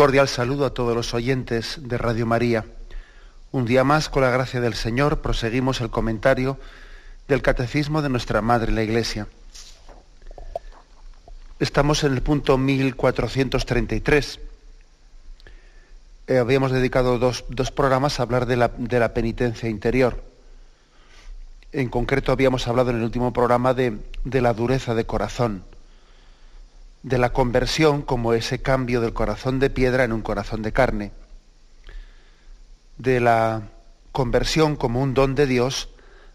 Cordial saludo a todos los oyentes de Radio María. Un día más, con la gracia del Señor, proseguimos el comentario del Catecismo de nuestra Madre la Iglesia. Estamos en el punto 1433. Eh, habíamos dedicado dos, programas a hablar de la, penitencia interior. En concreto habíamos hablado en el último programa de la dureza de corazón de la conversión como ese cambio del corazón de piedra en un corazón de carne, de la conversión como un don de Dios,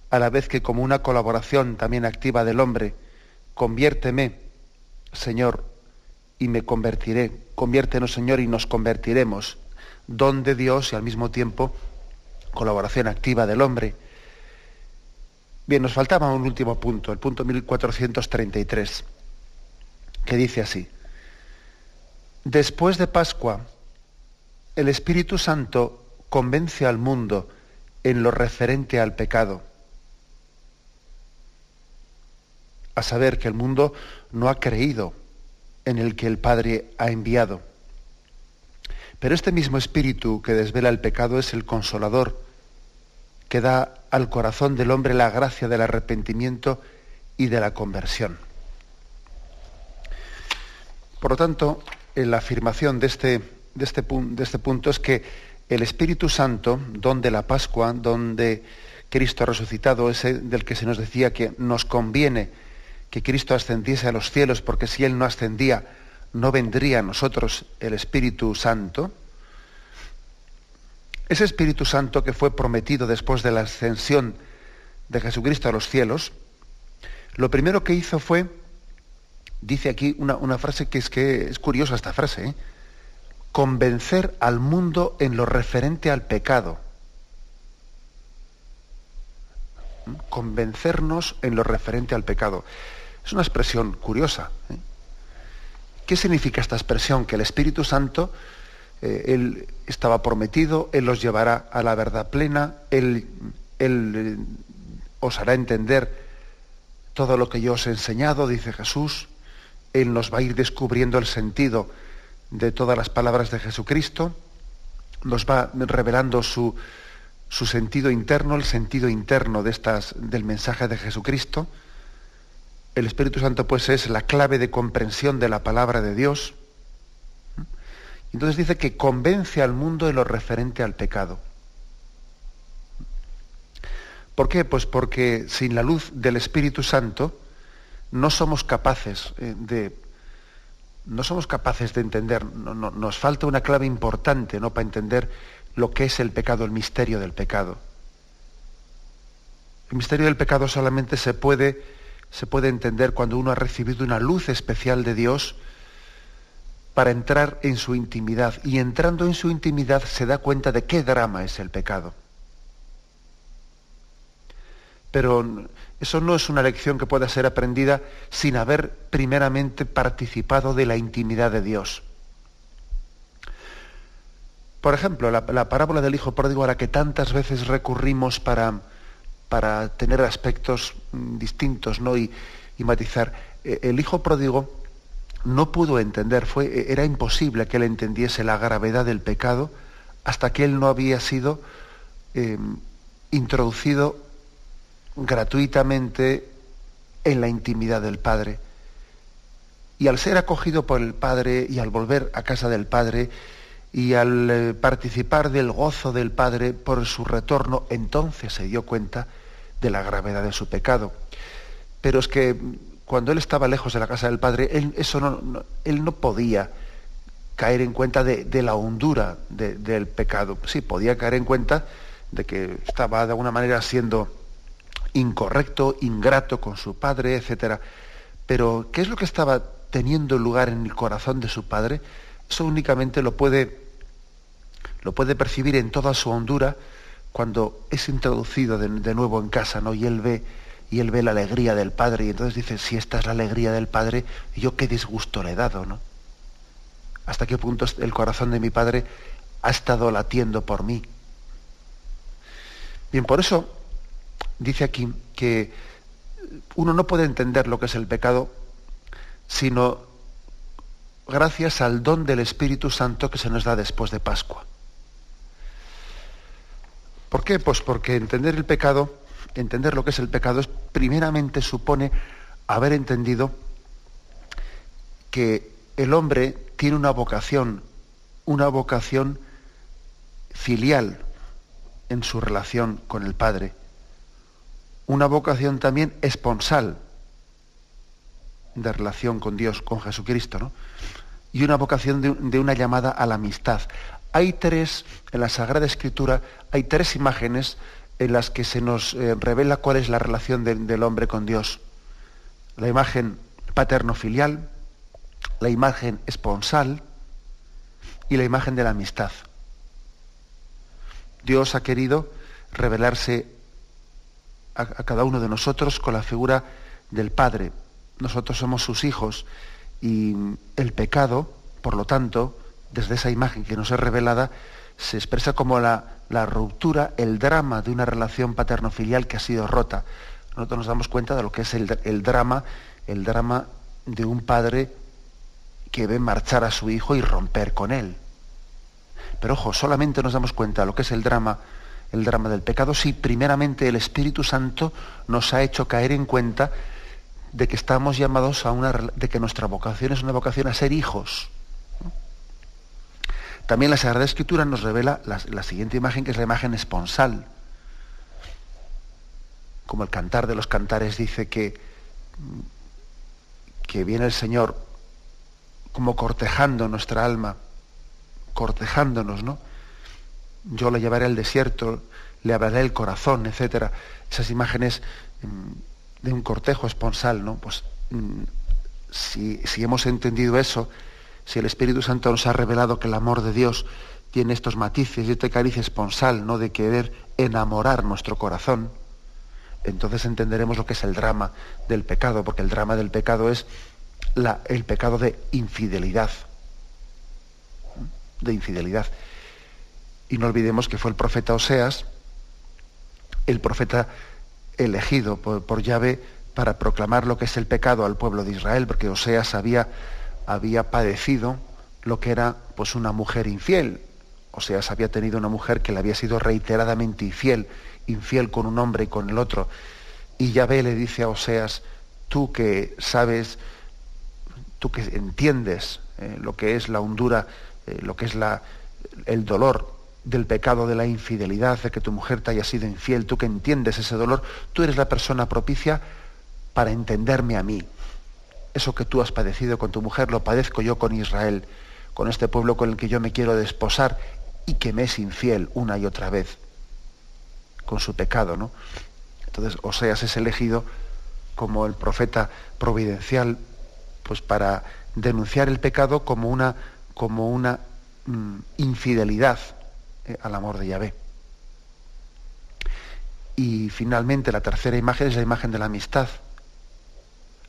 a la vez que como una colaboración también activa del hombre, conviérteme, Señor, y me convertiré, conviértenos, Señor, y nos convertiremos, don de Dios y al mismo tiempo colaboración activa del hombre. Bien, nos faltaba un último punto, el punto 1433 que dice así, después de Pascua, el Espíritu Santo convence al mundo en lo referente al pecado, a saber que el mundo no ha creído en el que el Padre ha enviado. Pero este mismo Espíritu que desvela el pecado es el consolador, que da al corazón del hombre la gracia del arrepentimiento y de la conversión. Por lo tanto, la afirmación de este, este, de este punto es que el Espíritu Santo, donde la Pascua, donde Cristo resucitado, ese del que se nos decía que nos conviene que Cristo ascendiese a los cielos, porque si Él no ascendía, no vendría a nosotros el Espíritu Santo. Ese Espíritu Santo que fue prometido después de la ascensión de Jesucristo a los cielos, lo primero que hizo fue dice aquí una, frase que es que es curiosa esta frase, ¿eh? convencer al mundo en lo referente al pecado. Convencernos en lo referente al pecado. Es una expresión curiosa. ¿eh? ¿Qué significa esta expresión? Que el Espíritu Santo, eh, Él estaba prometido, Él los llevará a la verdad plena, él os hará entender todo lo que yo os he enseñado, dice Jesús, él nos va a ir descubriendo el sentido de todas las palabras de Jesucristo, nos va revelando su, su sentido interno, el sentido interno de estas, del mensaje de Jesucristo. El Espíritu Santo pues es la clave de comprensión de la palabra de Dios. Entonces dice que convence al mundo de lo referente al pecado. ¿Por qué? Pues porque sin la luz del Espíritu Santo, no somos capaces eh, de no somos capaces de entender, nos falta una clave importante ¿no? para entender lo que es el pecado, el misterio del pecado. El misterio del pecado solamente se puede, se puede entender cuando uno ha recibido una luz especial de Dios para entrar en su intimidad. Y entrando en su intimidad se da cuenta de qué drama es el pecado. Pero eso no es una lección que pueda ser aprendida sin haber primeramente participado de la intimidad de Dios. Por ejemplo, la, parábola del Hijo Pródigo a la que tantas veces recurrimos para, para tener aspectos mm, distintos ¿no? y, matizar. E, el Hijo Pródigo no pudo entender, fue, e, era imposible que él entendiese la gravedad del pecado hasta que él no había sido eh, introducido gratuitamente en la intimidad del Padre. Y al ser acogido por el Padre y al volver a casa del Padre y al eh, participar del gozo del Padre por su retorno, entonces se dio cuenta de la gravedad de su pecado. Pero es que cuando él estaba lejos de la casa del Padre, él, eso no, él no podía caer en cuenta de, la hondura del pecado. Sí, podía caer en cuenta de que estaba de alguna manera siendo incorrecto, ingrato con su padre, etc. Pero, ¿qué es lo que estaba teniendo lugar en el corazón de su padre? Eso únicamente lo puede, lo puede percibir en toda su hondura cuando es introducido de, nuevo en casa, ¿no? Y él ve y él ve la alegría del padre y entonces dice, si esta es la alegría del padre, yo qué disgusto le he dado, ¿no? hasta qué punto el corazón de mi padre ha estado latiendo por mí. Bien, por eso dice aquí que uno no puede entender lo que es el pecado sino gracias al don del Espíritu Santo que se nos da después de Pascua. ¿Por qué? Pues porque entender el pecado, entender lo que es el pecado, es, primeramente supone haber entendido que el hombre tiene una vocación, una vocación filial en su relación con el Padre, una vocación también esponsal de relación con Dios, con Jesucristo, ¿no? y una vocación de, una llamada a la amistad. Hay tres, en la Sagrada Escritura, hay tres imágenes en las que se nos eh, revela cuál es la relación del hombre con Dios. La imagen paterno-filial, la imagen esponsal y la imagen de la amistad. Dios ha querido revelarse a, cada uno de nosotros con la figura del Padre. Nosotros somos sus hijos y el pecado, por lo tanto, desde esa imagen que nos es revelada, se expresa como la, ruptura, el drama de una relación paterno-filial que ha sido rota. Nosotros nos damos cuenta de lo que es el, el drama, el drama de un padre que ve marchar a su hijo y romper con él. Pero ojo, solamente nos damos cuenta de lo que es el drama, el drama del pecado, si primeramente el Espíritu Santo nos ha hecho caer en cuenta de que estamos llamados a una, de que nuestra vocación es una vocación a ser hijos. También la Sagrada Escritura nos revela la, siguiente imagen, que es la imagen esponsal. Como el cantar de los cantares dice que, que viene el Señor como cortejando nuestra alma, cortejándonos, ¿no? Yo le llevaré al desierto, le hablaré el corazón, etcétera. Esas imágenes mm, de un cortejo esponsal, ¿no? Pues mm, si, hemos entendido eso, si el Espíritu Santo nos ha revelado que el amor de Dios tiene estos matices y este cariz esponsal, ¿no? De querer enamorar nuestro corazón, entonces entenderemos lo que es el drama del pecado, porque el drama del pecado es el pecado de infidelidad. De infidelidad. Y no olvidemos que fue el profeta Oseas, el profeta elegido por, por Yahvé para proclamar lo que es el pecado al pueblo de Israel, porque Oseas había, había padecido lo que era pues una mujer infiel. Oseas había tenido una mujer que le había sido reiteradamente infiel, infiel con un hombre y con el otro. Y Yahvé le dice a Oseas, tú que sabes tú que entiendes eh, lo que es la hondura, eh, lo que es la, el dolor del pecado de la infidelidad, de que tu mujer te haya sido infiel, tú que entiendes ese dolor, tú eres la persona propicia para entenderme a mí. Eso que tú has padecido con tu mujer lo padezco yo con Israel, con este pueblo con el que yo me quiero desposar y que me es infiel una y otra vez con su pecado, ¿no? Entonces Oseas es elegido como el profeta providencial pues para denunciar el pecado como una, como una mm, infidelidad eh, al amor de Yahvé. Y finalmente la tercera imagen es la imagen de la amistad.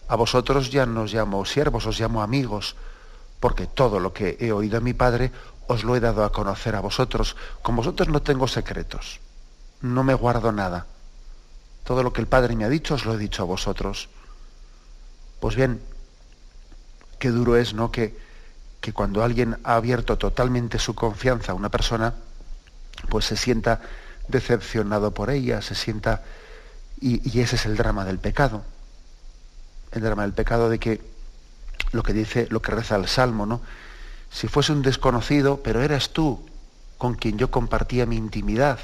A vosotros ya no os llamo siervos, os llamo amigos, porque todo lo que he oído a mi Padre os lo he dado a conocer a vosotros. Con vosotros no tengo secretos, no me guardo nada. Todo lo que el Padre me ha dicho os lo he dicho a vosotros. Pues bien, qué duro es, ¿no? Que, que cuando alguien ha abierto totalmente su confianza a una persona, pues se sienta decepcionado por ella, se sienta... Y, ese es el drama del pecado. El drama del pecado de que lo que dice, lo que reza el Salmo, ¿no? Si fuese un desconocido, pero eras tú con quien yo compartía mi intimidad,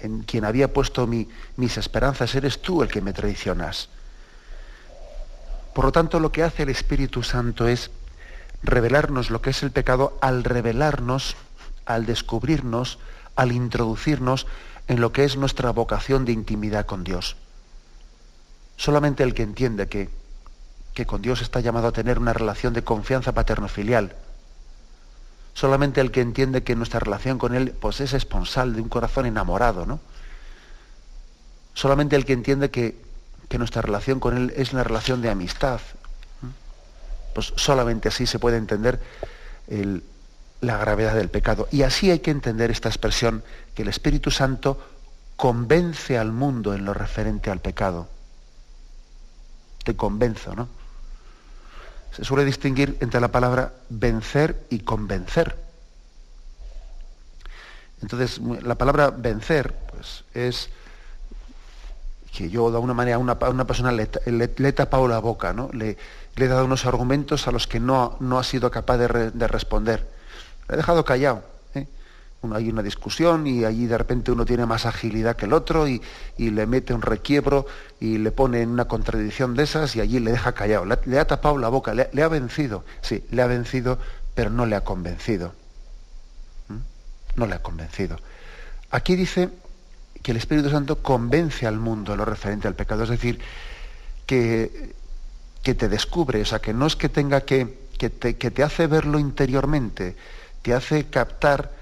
en quien había puesto mis esperanzas, eres tú el que me traicionas. Por lo tanto, lo que hace el Espíritu Santo es revelarnos lo que es el pecado al revelarnos, al descubrirnos, al introducirnos en lo que es nuestra vocación de intimidad con Dios. Solamente el que entiende que, que con Dios está llamado a tener una relación de confianza paterno-filial, solamente el que entiende que nuestra relación con Él pues, es esponsal de un corazón enamorado, ¿no? Solamente el que entiende que, que nuestra relación con Él es una relación de amistad, pues solamente así se puede entender la gravedad del pecado. Y así hay que entender esta expresión que el Espíritu Santo convence al mundo en lo referente al pecado. Te convenzo, ¿no? Se suele distinguir entre la palabra vencer y convencer. Entonces, la palabra vencer, pues es que yo de alguna manera a una, una persona le, he tapado la boca, ¿no? Le, le, he dado unos argumentos a los que no, no ha sido capaz de, responder. Le he dejado callado. ¿eh? hay una discusión y allí de repente uno tiene más agilidad que el otro y, le mete un requiebro y le pone en una contradicción de esas y allí le deja callado. Le, ha tapado la boca, le, ha vencido. Sí, le ha vencido, pero no le ha convencido. ¿Mm? No le ha convencido. Aquí dice que el Espíritu Santo convence al mundo lo referente al pecado, es decir, que, que te descubre, o sea, que no es que tenga que, que te, que te hace verlo interiormente, te hace captar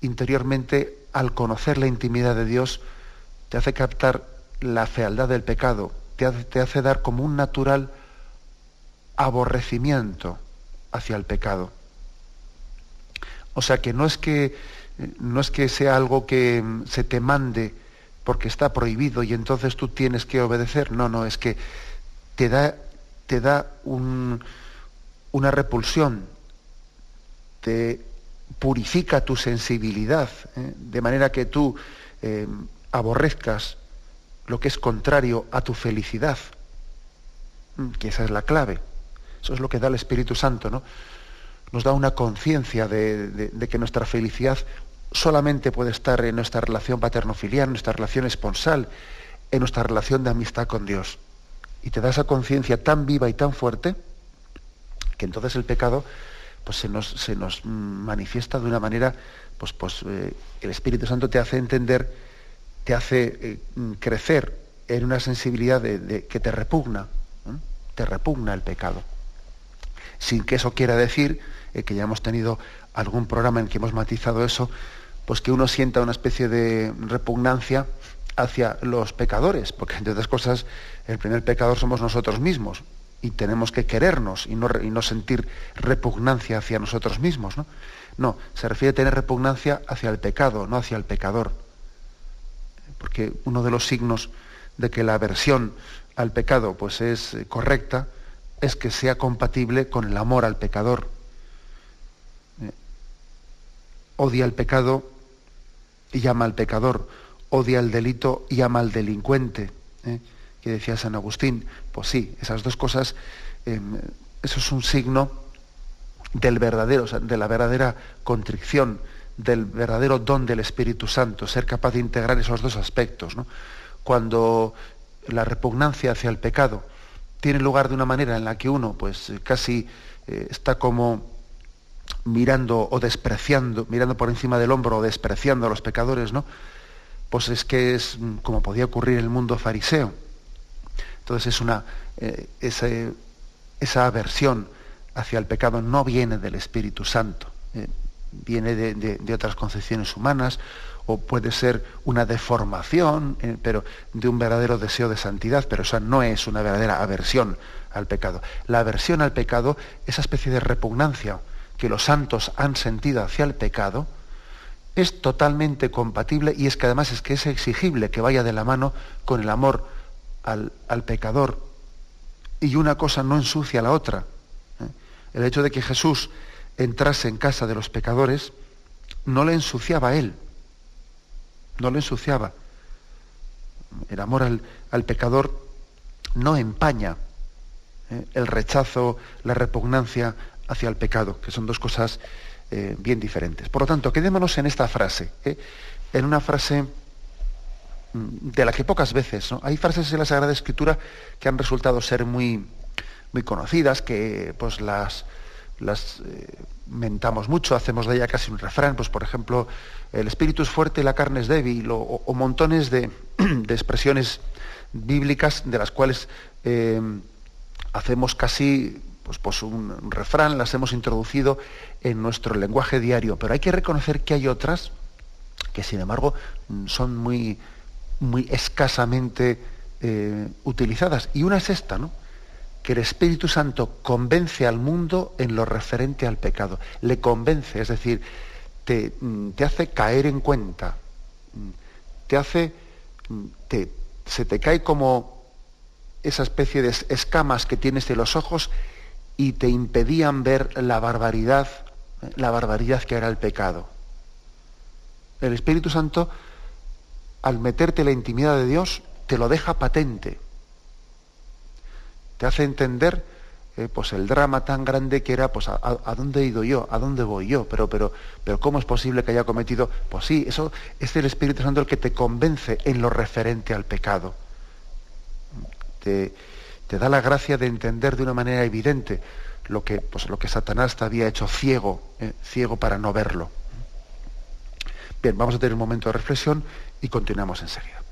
interiormente al conocer la intimidad de Dios, te hace captar la fealdad del pecado, te hace, te hace dar como un natural aborrecimiento hacia el pecado. O sea que no es que no es que sea algo que mm, se te mande porque está prohibido y entonces tú tienes que obedecer. No, no, es que te da, te da una repulsión, te purifica tu sensibilidad, ¿eh? de manera que tú eh, aborrezcas lo que es contrario a tu felicidad, que esa es la clave. Eso es lo que da el Espíritu Santo, ¿no? Nos da una conciencia de, que nuestra felicidad solamente puede estar en nuestra relación paterno-filial, en nuestra relación esponsal, en nuestra relación de amistad con Dios. Y te da esa conciencia tan viva y tan fuerte que entonces el pecado pues, se, nos, se nos manifiesta de una manera, pues, pues eh, el Espíritu Santo te hace entender, te hace eh, crecer en una sensibilidad de, que te repugna, te repugna el pecado. Sin que eso quiera decir, eh, que ya hemos tenido algún programa en que hemos matizado eso, pues que uno sienta una especie de repugnancia hacia los pecadores, porque entre otras cosas el primer pecador somos nosotros mismos y tenemos que querernos y no, no sentir repugnancia hacia nosotros mismos. ¿no? no, se refiere a tener repugnancia hacia el pecado, no hacia el pecador. Porque uno de los signos de que la aversión al pecado pues, es correcta es que sea compatible con el amor al pecador. Eh, odia el pecado y al pecador, odia el delito y ama al delincuente. ¿eh? Que decía San Agustín, pues sí, esas dos cosas, em, eso es un signo del verdadero, de la verdadera contrición, del verdadero don del Espíritu Santo, ser capaz de integrar esos dos aspectos. Cuando la repugnancia hacia el pecado tiene lugar de una manera en la que uno pues casi eh, está como mirando o despreciando, mirando por encima del hombro o despreciando a los pecadores, ¿no? Pues es que es mm, como podía ocurrir en el mundo fariseo. Entonces es una, eh, esa, aversión hacia el pecado no viene del Espíritu Santo, eh, viene de, otras concepciones humanas o puede ser una deformación, eh, pero de un verdadero deseo de santidad, pero esa no es una verdadera aversión al pecado. La aversión al pecado, esa especie de repugnancia, que los santos han sentido hacia el pecado, es totalmente compatible y es que además es que es exigible que vaya de la mano con el amor al, pecador. Y una cosa no ensucia a la otra. ¿eh? El hecho de que Jesús entrase en casa de los pecadores no le ensuciaba a él, no le ensuciaba. El amor al, pecador no empaña ¿eh? el rechazo, la repugnancia hacia el pecado, que son dos cosas eh, bien diferentes. Por lo tanto, quedémonos en esta frase, ¿eh? en una frase mm, de la que pocas veces, ¿no? hay frases en la Sagrada Escritura que han resultado ser muy, muy conocidas, que pues las, las eh, mentamos mucho, hacemos de ella casi un refrán, pues por ejemplo, el espíritu es fuerte y la carne es débil, o, montones de, expresiones bíblicas de las cuales hacemos casi pues, pues un, refrán, las hemos introducido en nuestro lenguaje diario, pero hay que reconocer que hay otras que sin embargo son muy, muy escasamente eh, utilizadas. Y una es esta, ¿no? que el Espíritu Santo convence al mundo en lo referente al pecado. Le convence, es decir, te, te hace caer en cuenta, te hace, te, se te cae como esa especie de escamas que tienes de los ojos y te impedían ver la barbaridad, la barbaridad que era el pecado. El Espíritu Santo, al meterte en la intimidad de Dios, te lo deja patente. Te hace entender eh, pues el drama tan grande que era, pues a, dónde he ido yo, a dónde voy yo, pero, pero, pero ¿cómo es posible que haya cometido? Pues sí, eso es el Espíritu Santo el que te convence en lo referente al pecado. Te da la gracia de entender de una manera evidente lo que, pues, lo que Satanás te había hecho ciego, eh, ciego para no verlo. Bien, vamos a tener un momento de reflexión y continuamos enseguida.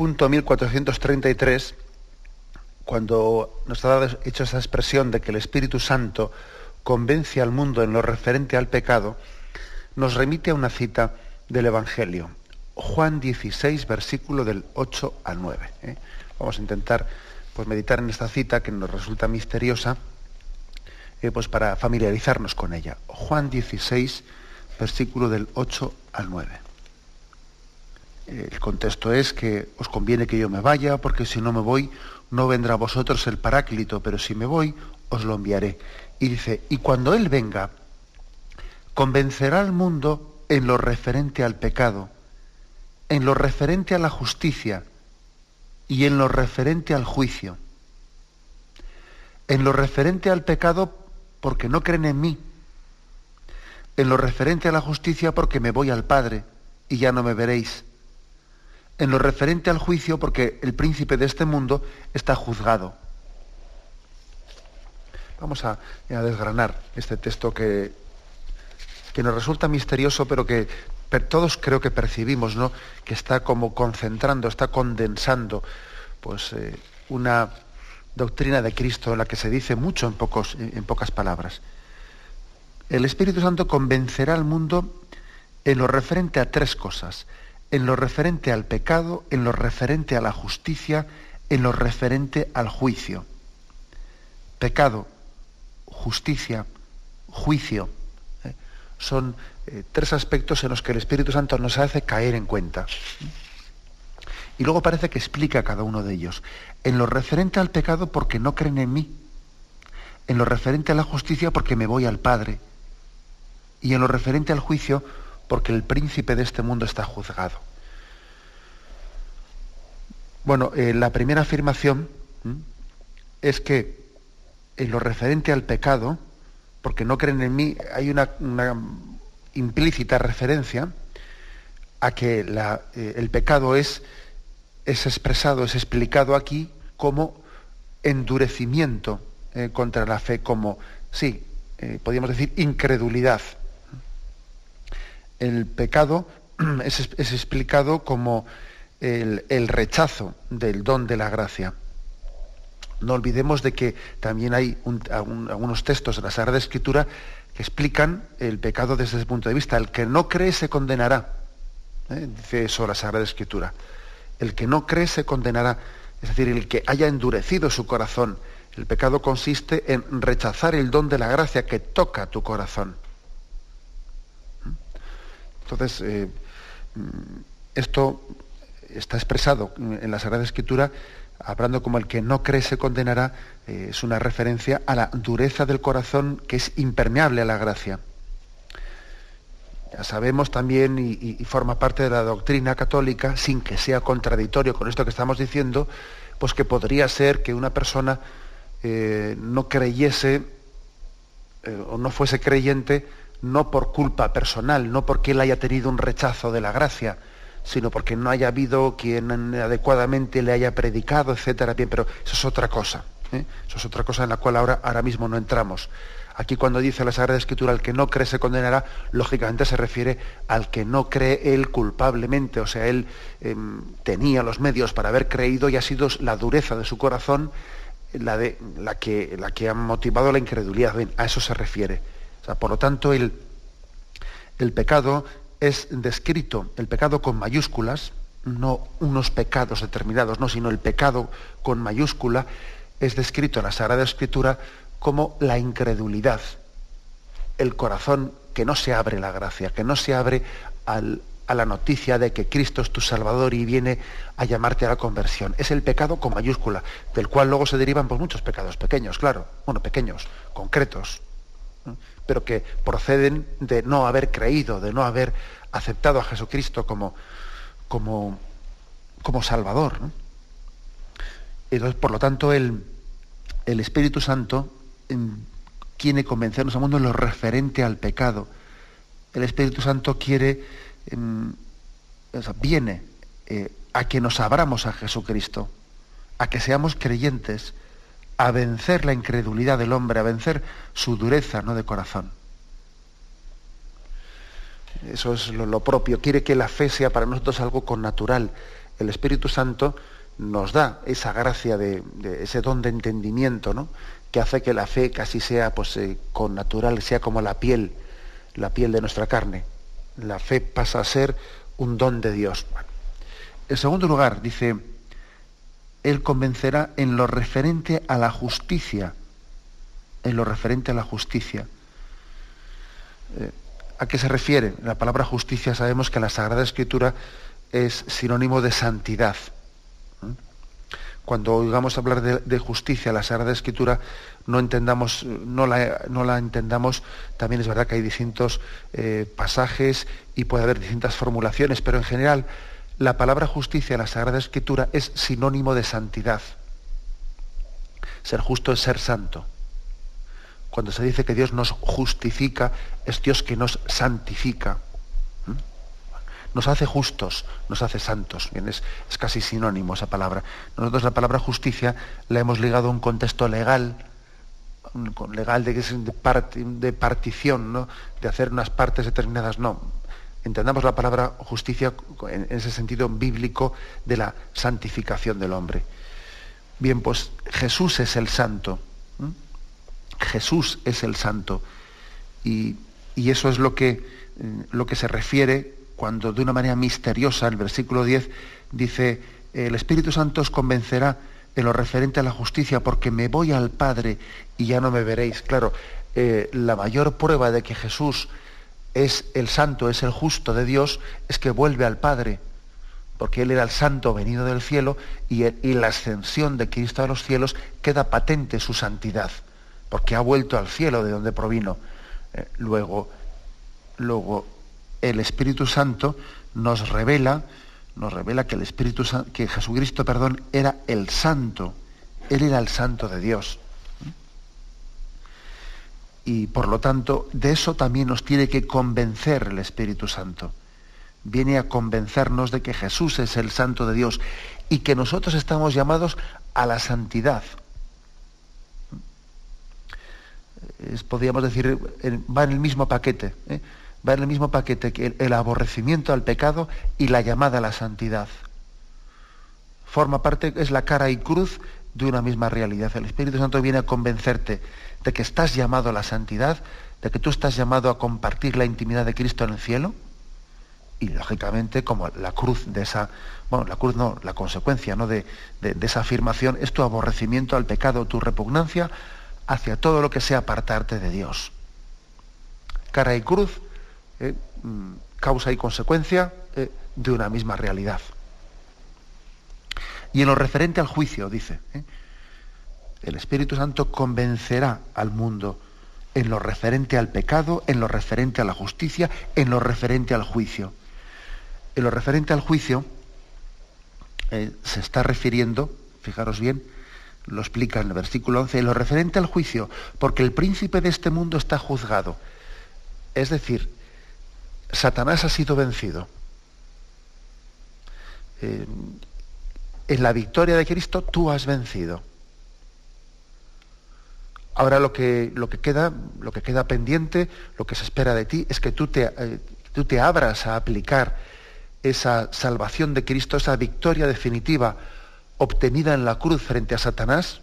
Punto 1433, cuando nos ha hecho esa expresión de que el Espíritu Santo convence al mundo en lo referente al pecado, nos remite a una cita del Evangelio. Juan 16, versículo del 8 al 9. ¿eh? Vamos a intentar pues, meditar en esta cita que nos resulta misteriosa, eh, pues para familiarizarnos con ella. Juan 16, versículo del 8 al 9. El contexto es que os conviene que yo me vaya, porque si no me voy, no vendrá vosotros el paráclito, pero si me voy, os lo enviaré. Y dice, y cuando Él venga, convencerá al mundo en lo referente al pecado, en lo referente a la justicia y en lo referente al juicio. En lo referente al pecado porque no creen en mí. En lo referente a la justicia porque me voy al Padre y ya no me veréis en lo referente al juicio porque el príncipe de este mundo está juzgado. Vamos a, desgranar este texto que, que, nos resulta misterioso, pero que todos creo que percibimos, ¿no? Que está como concentrando, está condensando, pues, eh, una doctrina de Cristo en la que se dice mucho en, pocos, en pocas palabras. El Espíritu Santo convencerá al mundo en lo referente a tres cosas en lo referente al pecado, en lo referente a la justicia, en lo referente al juicio. Pecado, justicia, juicio. ¿eh? Son eh, tres aspectos en los que el Espíritu Santo nos hace caer en cuenta. Y luego parece que explica cada uno de ellos. En lo referente al pecado porque no creen en mí. En lo referente a la justicia porque me voy al Padre. Y en lo referente al juicio porque el príncipe de este mundo está juzgado. Bueno, eh, la primera afirmación es que en lo referente al pecado, porque no creen en mí, hay una, implícita referencia a que eh, el pecado es, es, expresado, es explicado aquí como endurecimiento eh, contra la fe, como, sí, podríamos decir, incredulidad el pecado es, explicado como el, rechazo del don de la gracia. No olvidemos de que también hay algunos textos de la Sagrada Escritura que explican el pecado desde ese punto de vista. El que no cree se condenará. ¿eh? Dice eso la Sagrada Escritura. El que no cree se condenará. Es decir, el que haya endurecido su corazón. El pecado consiste en rechazar el don de la gracia que toca tu corazón. Entonces, eh, esto está expresado en la Sagrada Escritura, hablando como el que no cree se condenará, eh, es una referencia a la dureza del corazón que es impermeable a la gracia. Ya sabemos también, y, forma parte de la doctrina católica, sin que sea contradictorio con esto que estamos diciendo, pues que podría ser que una persona eh, no creyese o no fuese creyente no por culpa personal, no porque él haya tenido un rechazo de la gracia, sino porque no haya habido quien adecuadamente le haya predicado, etcétera. Bien, pero eso es otra cosa. ¿eh? Eso es otra cosa en la cual ahora, ahora mismo no entramos. Aquí cuando dice la Sagrada Escritura, el que no cree se condenará, lógicamente se refiere al que no cree él culpablemente, o sea, él em, tenía los medios para haber creído y ha sido la dureza de su corazón la, de, la, que, la que ha motivado la incredulidad. a eso se refiere por lo tanto, el, pecado es descrito, el pecado con mayúsculas, no unos pecados determinados, no, sino el pecado con mayúscula, es descrito en la Sagrada Escritura como la incredulidad, el corazón que no se abre la gracia, que no se abre a la noticia de que Cristo es tu Salvador y viene a llamarte a la conversión. Es el pecado con mayúscula, del cual luego se derivan pues, muchos pecados pequeños, claro, bueno, pequeños, concretos, pero que proceden de no haber creído, de no haber aceptado a Jesucristo como, como, como Salvador. Entonces, por lo tanto, el, el Espíritu Santo quiere convencernos al mundo en lo referente al pecado. El Espíritu Santo quiere, em, viene eh, a que nos abramos a Jesucristo, a que seamos creyentes, a vencer la incredulidad del hombre, a vencer su dureza ¿no? de corazón. Eso es lo, propio. Quiere que la fe sea para nosotros algo con natural. El Espíritu Santo nos da esa gracia de, ese don de entendimiento, ¿no? que hace que la fe casi sea pues, eh, con natural, sea como la piel, la piel de nuestra carne. La fe pasa a ser un don de Dios. En segundo lugar, dice, él convencerá en lo referente a la justicia, en lo referente a la justicia. Eh, ¿A qué se refiere? La palabra justicia sabemos que la Sagrada Escritura es sinónimo de santidad. Cuando oigamos hablar de, justicia la Sagrada Escritura, no, entendamos, no, la, entendamos, también es verdad que hay distintos eh, pasajes y puede haber distintas formulaciones, pero en general la palabra justicia en la Sagrada Escritura es sinónimo de santidad. Ser justo es ser santo. Cuando se dice que Dios nos justifica, es Dios que nos santifica. ¿Mm? Nos hace justos, nos hace santos. Es, casi sinónimo esa palabra. Nosotros la palabra justicia la hemos ligado a un contexto legal, legal de, de, de partición, ¿no? de hacer unas partes determinadas. No, entendamos la palabra justicia en ese sentido bíblico de la santificación del hombre. Bien, pues Jesús es el santo. Jesús es el santo. Y, eso es lo que, lo que se refiere cuando de una manera misteriosa, el versículo 10 dice, el Espíritu Santo os convencerá en lo referente a la justicia porque me voy al Padre y ya no me veréis. Claro, eh, la mayor prueba de que Jesús es el santo, es el justo de Dios, es que vuelve al Padre, porque Él era el santo venido del cielo y, la ascensión de Cristo a los cielos queda patente su santidad, porque ha vuelto al cielo de donde provino. Eh, luego, luego, el Espíritu Santo nos revela, nos revela que el Espíritu que Jesucristo, perdón, era el santo, Él era el santo de Dios y por lo tanto de eso también nos tiene que convencer el Espíritu Santo. Viene a convencernos de que Jesús es el Santo de Dios y que nosotros estamos llamados a la santidad. podríamos decir, va en el mismo paquete, ¿eh? va en el mismo paquete que el aborrecimiento al pecado y la llamada a la santidad. Forma parte, es la cara y cruz de una misma realidad. El Espíritu Santo viene a convencerte de que estás llamado a la santidad, de que tú estás llamado a compartir la intimidad de Cristo en el cielo, y lógicamente como la cruz de esa, bueno, la cruz no, la consecuencia ¿no? de, esa afirmación es tu aborrecimiento al pecado, tu repugnancia hacia todo lo que sea apartarte de Dios. Cara y cruz, eh, mm, causa y consecuencia eh, de una misma realidad. Y en lo referente al juicio, dice, ¿eh? El Espíritu Santo convencerá al mundo en lo referente al pecado, en lo referente a la justicia, en lo referente al juicio. En lo referente al juicio eh, se está refiriendo, fijaros bien, lo explica en el versículo 11, en lo referente al juicio, porque el príncipe de este mundo está juzgado. Es decir, Satanás ha sido vencido. Eh, en la victoria de Cristo tú has vencido. Ahora lo que, lo que, queda, lo que queda pendiente, lo que se espera de ti, es que tú te, eh, tú te abras a aplicar esa salvación de Cristo, esa victoria definitiva obtenida en la cruz frente a Satanás,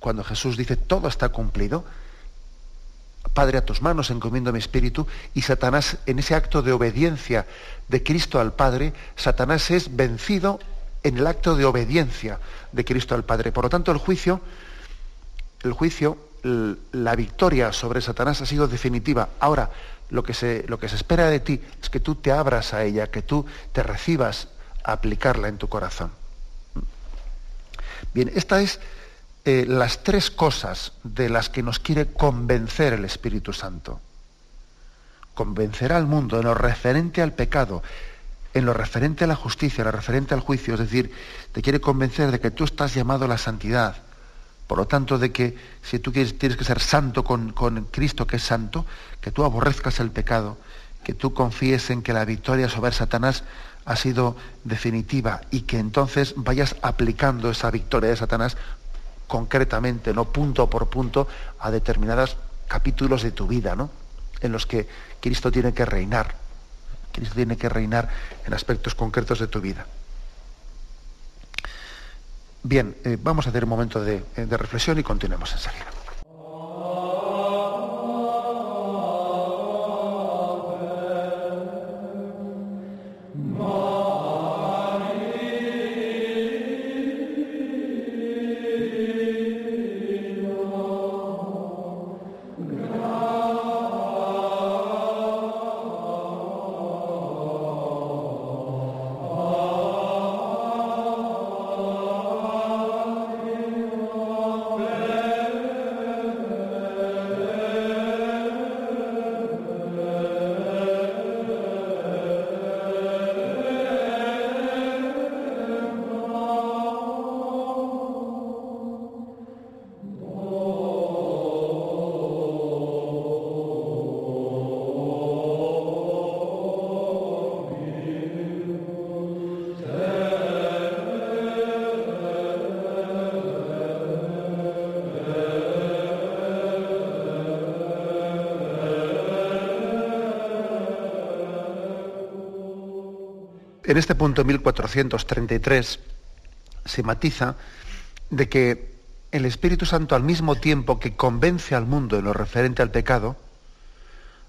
cuando Jesús dice, todo está cumplido, Padre, a tus manos encomiendo mi espíritu, y Satanás, en ese acto de obediencia de Cristo al Padre, Satanás es vencido en el acto de obediencia de Cristo al Padre. Por lo tanto, el juicio el juicio, la victoria sobre Satanás ha sido definitiva. Ahora, lo que, se, lo que se espera de ti es que tú te abras a ella, que tú te recibas a aplicarla en tu corazón. Bien, estas es eh, las tres cosas de las que nos quiere convencer el Espíritu Santo. Convencerá al mundo en lo referente al pecado, en lo referente a la justicia, en lo referente al juicio, es decir, te quiere convencer de que tú estás llamado a la santidad, por lo tanto, de que si tú tienes que ser santo con, Cristo, que es santo, que tú aborrezcas el pecado, que tú confíes en que la victoria sobre Satanás ha sido definitiva y que entonces vayas aplicando esa victoria de Satanás concretamente, no punto por punto, a determinados capítulos de tu vida, ¿no? En los que Cristo tiene que reinar. Cristo tiene que reinar en aspectos concretos de tu vida. Bien, eh, vamos a hacer un momento de, de reflexión y continuemos enseguida. En este punto 1433 se matiza de que el Espíritu Santo al mismo tiempo que convence al mundo en lo referente al pecado,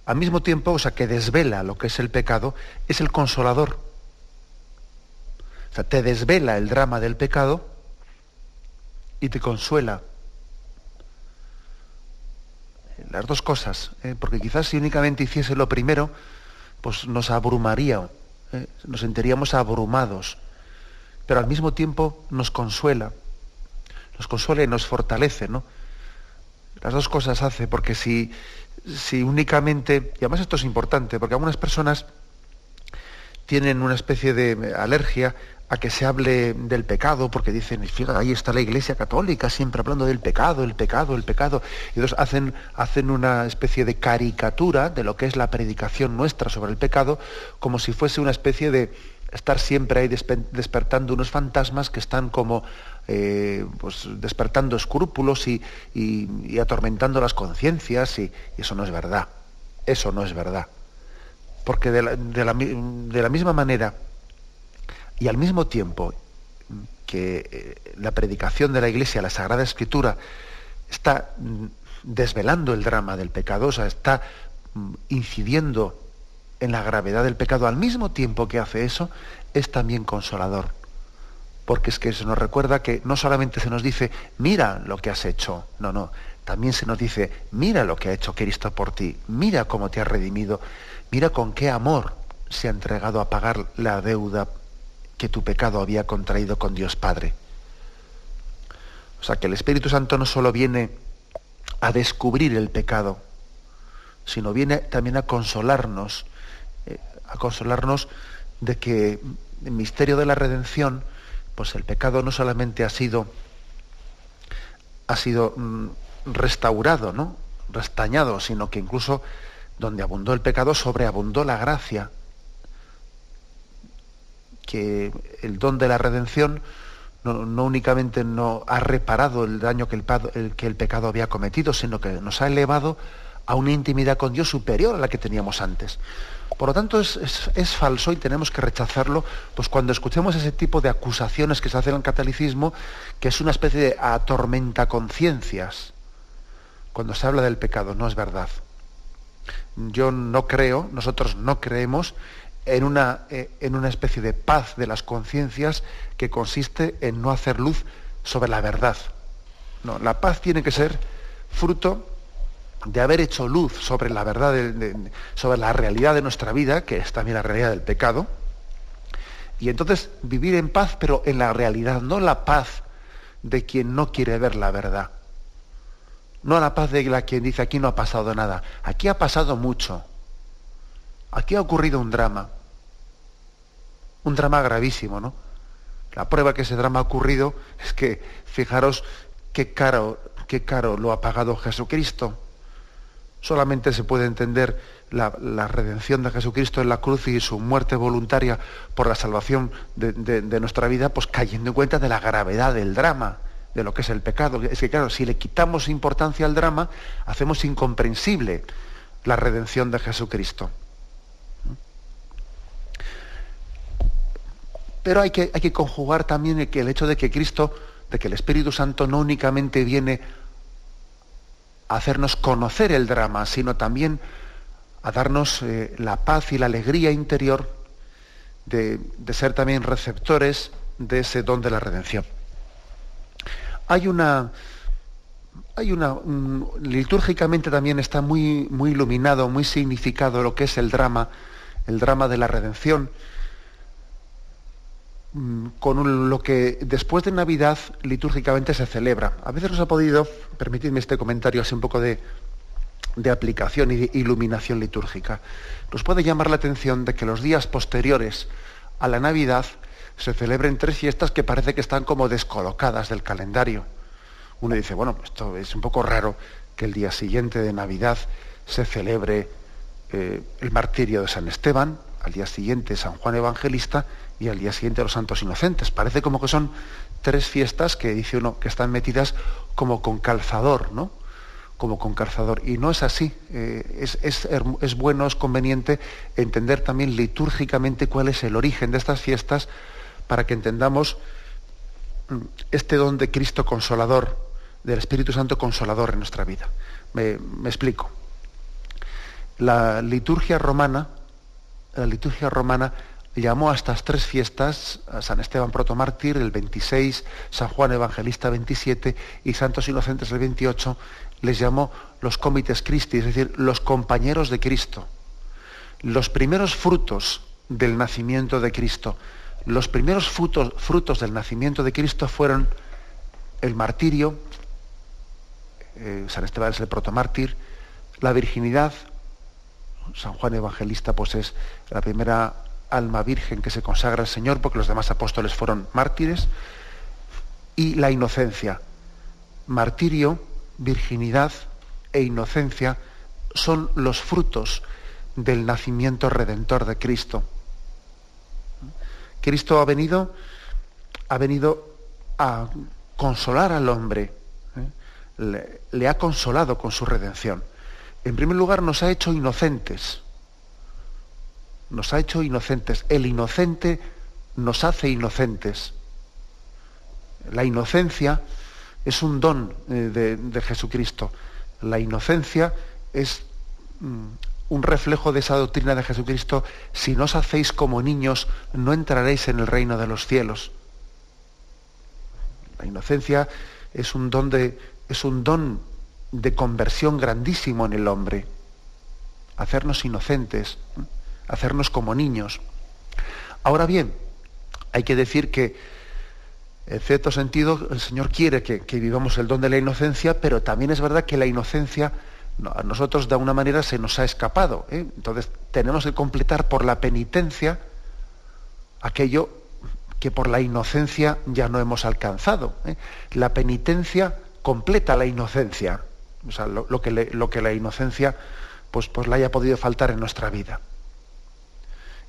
al mismo tiempo, o sea, que desvela lo que es el pecado, es el consolador. O sea, te desvela el drama del pecado y te consuela. Las dos cosas, ¿eh? porque quizás si únicamente hiciese lo primero, pues nos abrumaría, ¿eh? nos sentiríamos abrumados, pero al mismo tiempo nos consuela, nos consuela y nos fortalece, ¿no? Las dos cosas hace, porque si, si únicamente, y además esto es importante, porque algunas personas tienen una especie de alergia a que se hable del pecado, porque dicen, fíjate, ahí está la Iglesia Católica siempre hablando del pecado, el pecado, el pecado. Y entonces hacen, hacen una especie de caricatura de lo que es la predicación nuestra sobre el pecado, como si fuese una especie de estar siempre ahí despertando unos fantasmas que están como eh, pues despertando escrúpulos y, atormentando las conciencias, y, eso no es verdad. Eso no es verdad. Porque de la, de la misma manera y al mismo tiempo que eh, la predicación de la Iglesia, la Sagrada Escritura, está desvelando el drama del pecado, o sea, está mm, incidiendo en la gravedad del pecado, al mismo tiempo que hace eso, es también consolador. Porque es que se nos recuerda que no solamente se nos dice, mira lo que has hecho, no, no, también se nos dice, mira lo que ha hecho Cristo por ti, mira cómo te ha redimido, mira con qué amor se ha entregado a pagar la deuda que tu pecado había contraído con Dios Padre. O sea que el Espíritu Santo no solo viene a descubrir el pecado, sino viene también a consolarnos, eh, a consolarnos de que el misterio de la redención, pues el pecado no solamente ha sido, ha sido mm, restaurado, ¿no? restañado, sino que incluso donde abundó el pecado sobreabundó la gracia que el don de la redención no, únicamente no ha reparado el daño que el, que el pecado había cometido, sino que nos ha elevado a una intimidad con Dios superior a la que teníamos antes. Por lo tanto, es, falso y tenemos que rechazarlo pues cuando escuchemos ese tipo de acusaciones que se hacen al catolicismo, que es una especie de atormenta conciencias. Cuando se habla del pecado, no es verdad. Yo no creo, nosotros no creemos en una, eh, en una especie de paz de las conciencias que consiste en no hacer luz sobre la verdad. No, la paz tiene que ser fruto de haber hecho luz sobre la verdad, sobre la realidad de nuestra vida, que es también la realidad del pecado, y entonces vivir en paz, pero en la realidad, no la paz de quien no quiere ver la verdad, no la paz de la quien dice aquí no ha pasado nada, aquí ha pasado mucho, aquí ha ocurrido un drama, un drama gravísimo, ¿no? La prueba que ese drama ha ocurrido es que, fijaros qué caro, qué caro lo ha pagado Jesucristo. Solamente se puede entender la, redención de Jesucristo en la cruz y su muerte voluntaria por la salvación de, nuestra vida, pues cayendo en cuenta de la gravedad del drama, de lo que es el pecado. Es que claro, si le quitamos importancia al drama, hacemos incomprensible la redención de Jesucristo. Pero hay que, hay que conjugar también el, el hecho de que Cristo, de que el Espíritu Santo no únicamente viene a hacernos conocer el drama, sino también a darnos eh, la paz y la alegría interior de, ser también receptores de ese don de la redención. Hay una, hay una litúrgicamente también está muy, muy iluminado, muy significado lo que es el drama, el drama de la redención. Mm, con lo que después de Navidad litúrgicamente se celebra. A veces nos ha podido, permitidme este comentario así un poco de, aplicación y de iluminación litúrgica, nos puede llamar la atención de que los días posteriores a la Navidad se celebren tres fiestas que parece que están como descolocadas del calendario. Uno dice, bueno, esto es un poco raro que el día siguiente de Navidad se celebre eh, el martirio de San Esteban, al día siguiente San Juan Evangelista y al día siguiente los santos inocentes. Parece como que son tres fiestas que dice uno que están metidas como con calzador, ¿no? Como con calzador. Y no es así. Eh, es, es, bueno, es conveniente entender también litúrgicamente cuál es el origen de estas fiestas para que entendamos mm, este don de Cristo consolador, del Espíritu Santo consolador en nuestra vida. me explico. La liturgia romana, la liturgia romana llamó a estas tres fiestas, a San Esteban protomártir el 26, San Juan Evangelista 27 y Santos Inocentes el 28, les llamó los comites Christi, es decir, los compañeros de Cristo. Los primeros frutos del nacimiento de Cristo, los primeros frutos, frutos del nacimiento de Cristo fueron el martirio, eh, San Esteban es el protomártir, la virginidad, San Juan Evangelista pues es la primera alma virgen que se consagra al Señor porque los demás apóstoles fueron mártires, y la inocencia. Martirio, virginidad e inocencia son los frutos del nacimiento redentor de Cristo. Cristo ha venido, ha venido a consolar al hombre, ¿eh? le, ha consolado con su redención. En primer lugar, nos ha hecho inocentes. Nos ha hecho inocentes. El inocente nos hace inocentes. La inocencia es un don eh, de, Jesucristo. La inocencia es mm, un reflejo de esa doctrina de Jesucristo. Si no os hacéis como niños, no entraréis en el reino de los cielos. La inocencia es un don de, es un don de conversión grandísimo en el hombre. Hacernos inocentes, hacernos como niños. Ahora bien, hay que decir que, en cierto sentido, el Señor quiere que, vivamos el don de la inocencia, pero también es verdad que la inocencia a nosotros de alguna manera se nos ha escapado. ¿eh? Entonces tenemos que completar por la penitencia aquello que por la inocencia ya no hemos alcanzado. ¿eh? La penitencia completa la inocencia, o sea, lo, que, lo que, la inocencia pues, pues le haya podido faltar en nuestra vida.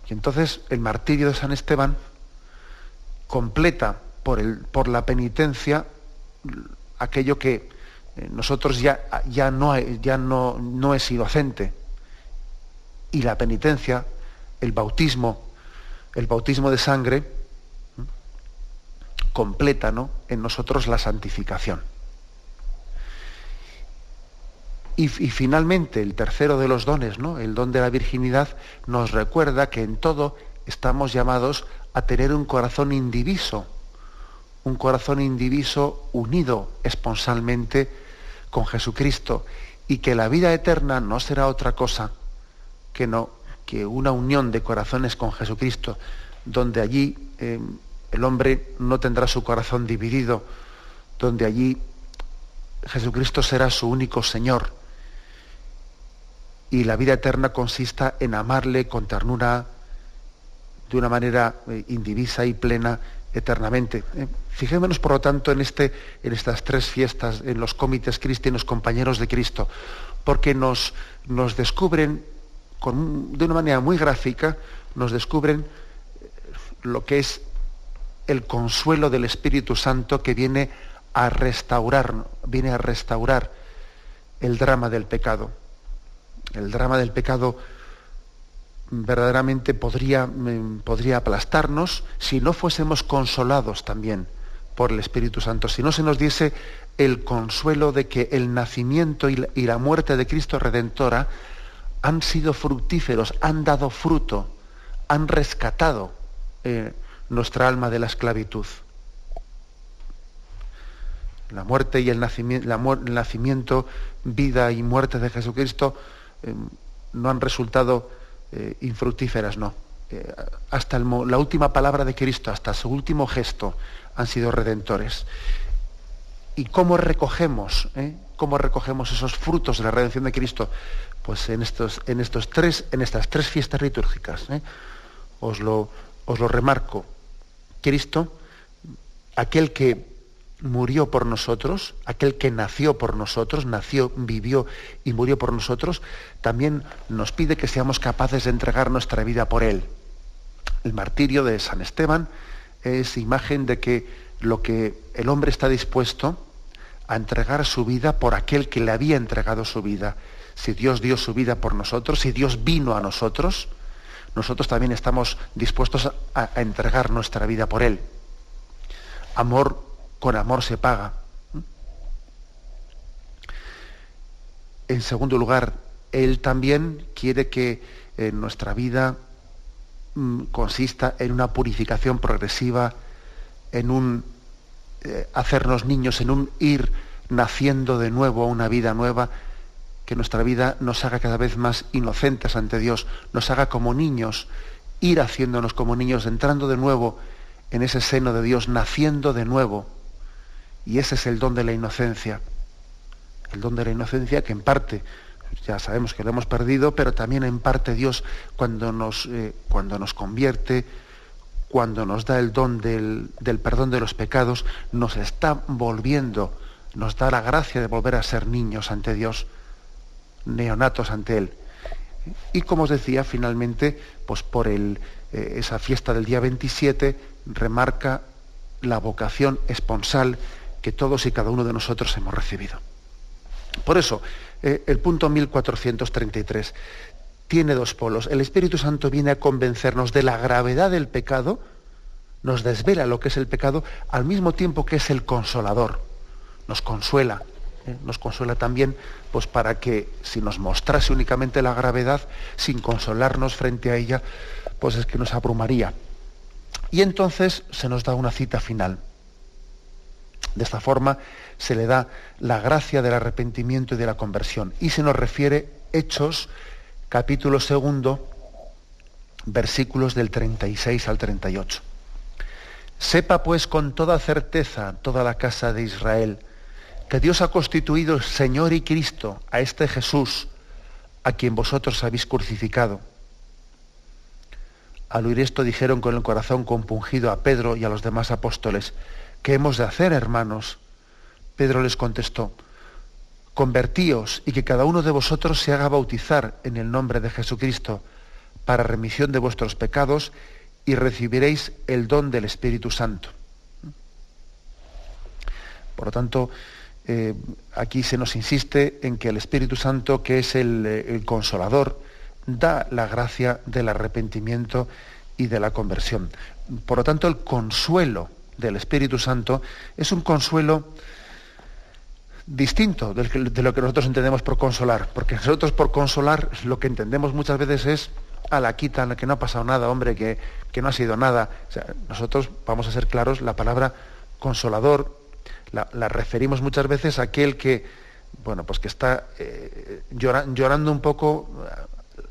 Y entonces el martirio de San Esteban completa por, el, por la penitencia aquello que eh, nosotros ya, ya, no, ya no, no es inocente. Y la penitencia, el bautismo, el bautismo de sangre, completa ¿no? en nosotros la santificación. Y, finalmente, el tercero de los dones, ¿no? el don de la virginidad, nos recuerda que en todo estamos llamados a tener un corazón indiviso, un corazón indiviso unido esponsalmente con Jesucristo, y que la vida eterna no será otra cosa que, no, que una unión de corazones con Jesucristo, donde allí eh, el hombre no tendrá su corazón dividido, donde allí Jesucristo será su único Señor. Y la vida eterna consista en amarle con ternura, de una manera eh, indivisa y plena eternamente. Eh, fijémonos, por lo tanto, en, este, en estas tres fiestas, en los comités cristianos compañeros de Cristo, porque nos, nos descubren, de una manera muy gráfica, nos descubren eh, lo que es el consuelo del Espíritu Santo que viene a restaurar, viene a restaurar el drama del pecado. El drama del pecado verdaderamente podría, podría aplastarnos si no fuésemos consolados también por el Espíritu Santo, si no se nos diese el consuelo de que el nacimiento y la, muerte de Cristo Redentora han sido fructíferos, han dado fruto, han rescatado eh, nuestra alma de la esclavitud. La muerte y el nacimiento, vida y muerte de Jesucristo eh, no han resultado eh, infructíferas, no. Eh, hasta la última palabra de Cristo, hasta su último gesto, han sido redentores. ¿Y cómo recogemos, cómo recogemos esos frutos de la redención de Cristo? Pues en, estos, en, estos tres, en estas tres fiestas litúrgicas. Os, lo, os lo remarco. Cristo, aquel que murió por nosotros, aquel que nació por nosotros, nació, vivió y murió por nosotros, también nos pide que seamos capaces de entregar nuestra vida por Él. El martirio de San Esteban es imagen de que lo que el hombre está dispuesto a entregar su vida por aquel que le había entregado su vida. Si Dios dio su vida por nosotros, si Dios vino a nosotros, nosotros también estamos dispuestos a, entregar nuestra vida por Él. Amor con amor se paga. En segundo lugar, Él también quiere que eh, nuestra vida mm, consista en una purificación progresiva, en un eh, hacernos niños, en un ir naciendo de nuevo a una vida nueva, que nuestra vida nos haga cada vez más inocentes ante Dios, nos haga como niños, ir haciéndonos como niños, entrando de nuevo en ese seno de Dios, naciendo de nuevo. Y ese es el don de la inocencia. El don de la inocencia que en parte, ya sabemos que lo hemos perdido, pero también en parte Dios cuando nos, eh, cuando nos convierte, cuando nos da el don del, del perdón de los pecados, nos está volviendo, nos da la gracia de volver a ser niños ante Dios, neonatos ante Él. Y como os decía, finalmente, pues por el, eh, esa fiesta del día 27 remarca la vocación esponsal todos y cada uno de nosotros hemos recibido. Por eso, eh, el punto 1433 tiene dos polos. El Espíritu Santo viene a convencernos de la gravedad del pecado, nos desvela lo que es el pecado, al mismo tiempo que es el consolador, nos consuela. ¿eh? Nos consuela también pues, para que si nos mostrase únicamente la gravedad, sin consolarnos frente a ella, pues es que nos abrumaría. Y entonces se nos da una cita final. De esta forma se le da la gracia del arrepentimiento y de la conversión. Y se nos refiere Hechos, capítulo segundo, versículos del 36 al 38. Sepa pues con toda certeza toda la casa de Israel que Dios ha constituido Señor y Cristo a este Jesús, a quien vosotros habéis crucificado. Al oír esto dijeron con el corazón compungido a Pedro y a los demás apóstoles, ¿qué hemos de hacer, hermanos? Pedro les contestó, convertíos y que cada uno de vosotros se haga bautizar en el nombre de Jesucristo para remisión de vuestros pecados y recibiréis el don del Espíritu Santo. Por lo tanto, eh, aquí se nos insiste en que el Espíritu Santo, que es eh, el consolador, da la gracia del arrepentimiento y de la conversión. Por lo tanto, el consuelo del Espíritu Santo es un consuelo distinto de lo que nosotros entendemos por consolar, porque nosotros por consolar lo que entendemos muchas veces es a la quita, que no ha pasado nada, hombre, que, que no ha sido nada. nosotros, vamos a ser claros, la palabra consolador la, referimos muchas veces a aquel que, bueno, pues que está eh, llorando un poco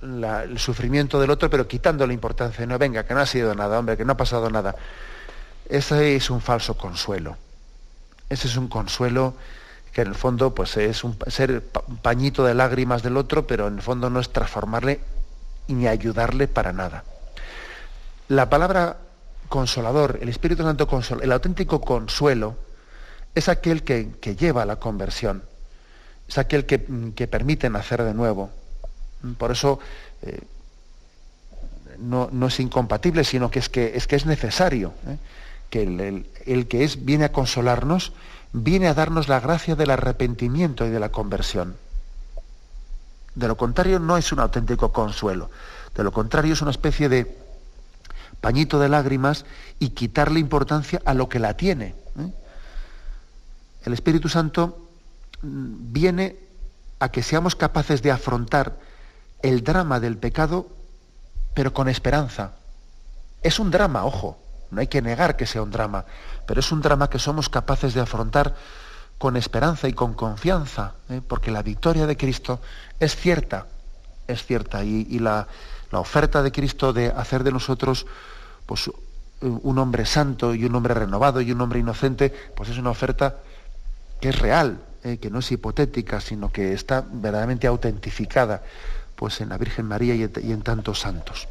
el sufrimiento del otro, pero quitando la importancia. No, venga, que no ha sido nada, hombre, que no ha pasado nada. Ese es un falso consuelo. Ese es un consuelo que en el fondo pues es un, ser pañito de lágrimas del otro, pero en el fondo no es transformarle ni ayudarle para nada. La palabra consolador, el Espíritu Santo consol, el auténtico consuelo, es aquel que, lleva a la conversión, es aquel que, permite nacer de nuevo. Por eso eh, no, es incompatible, sino que es que es, que es necesario ¿eh? Que el, que es, viene a consolarnos viene a darnos la gracia del arrepentimiento y de la conversión. De lo contrario, no es un auténtico consuelo. De lo contrario, es una especie de pañito de lágrimas y quitarle importancia a lo que la tiene. ¿eh? El Espíritu Santo mm, viene a que seamos capaces de afrontar el drama del pecado, pero con esperanza. Es un drama, ojo, no hay que negar que sea un drama, pero es un drama que somos capaces de afrontar con esperanza y con confianza, ¿eh? porque la victoria de Cristo es cierta, es cierta, y, la, oferta de Cristo de hacer de nosotros pues, un hombre santo y un hombre renovado y un hombre inocente, pues es una oferta que es real, ¿eh? que no es hipotética, sino que está verdaderamente autentificada pues, en la Virgen María y en, tantos santos.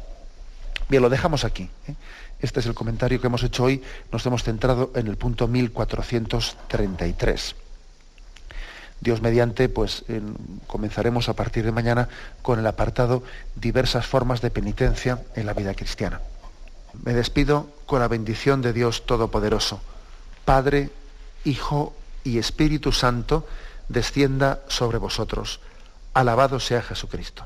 Bien, lo dejamos aquí. ¿eh? Este es el comentario que hemos hecho hoy. Nos hemos centrado en el punto 1433. Dios mediante, pues comenzaremos a partir de mañana con el apartado diversas formas de penitencia en la vida cristiana. Me despido con la bendición de Dios Todopoderoso. Padre, Hijo y Espíritu Santo, descienda sobre vosotros. Alabado sea Jesucristo.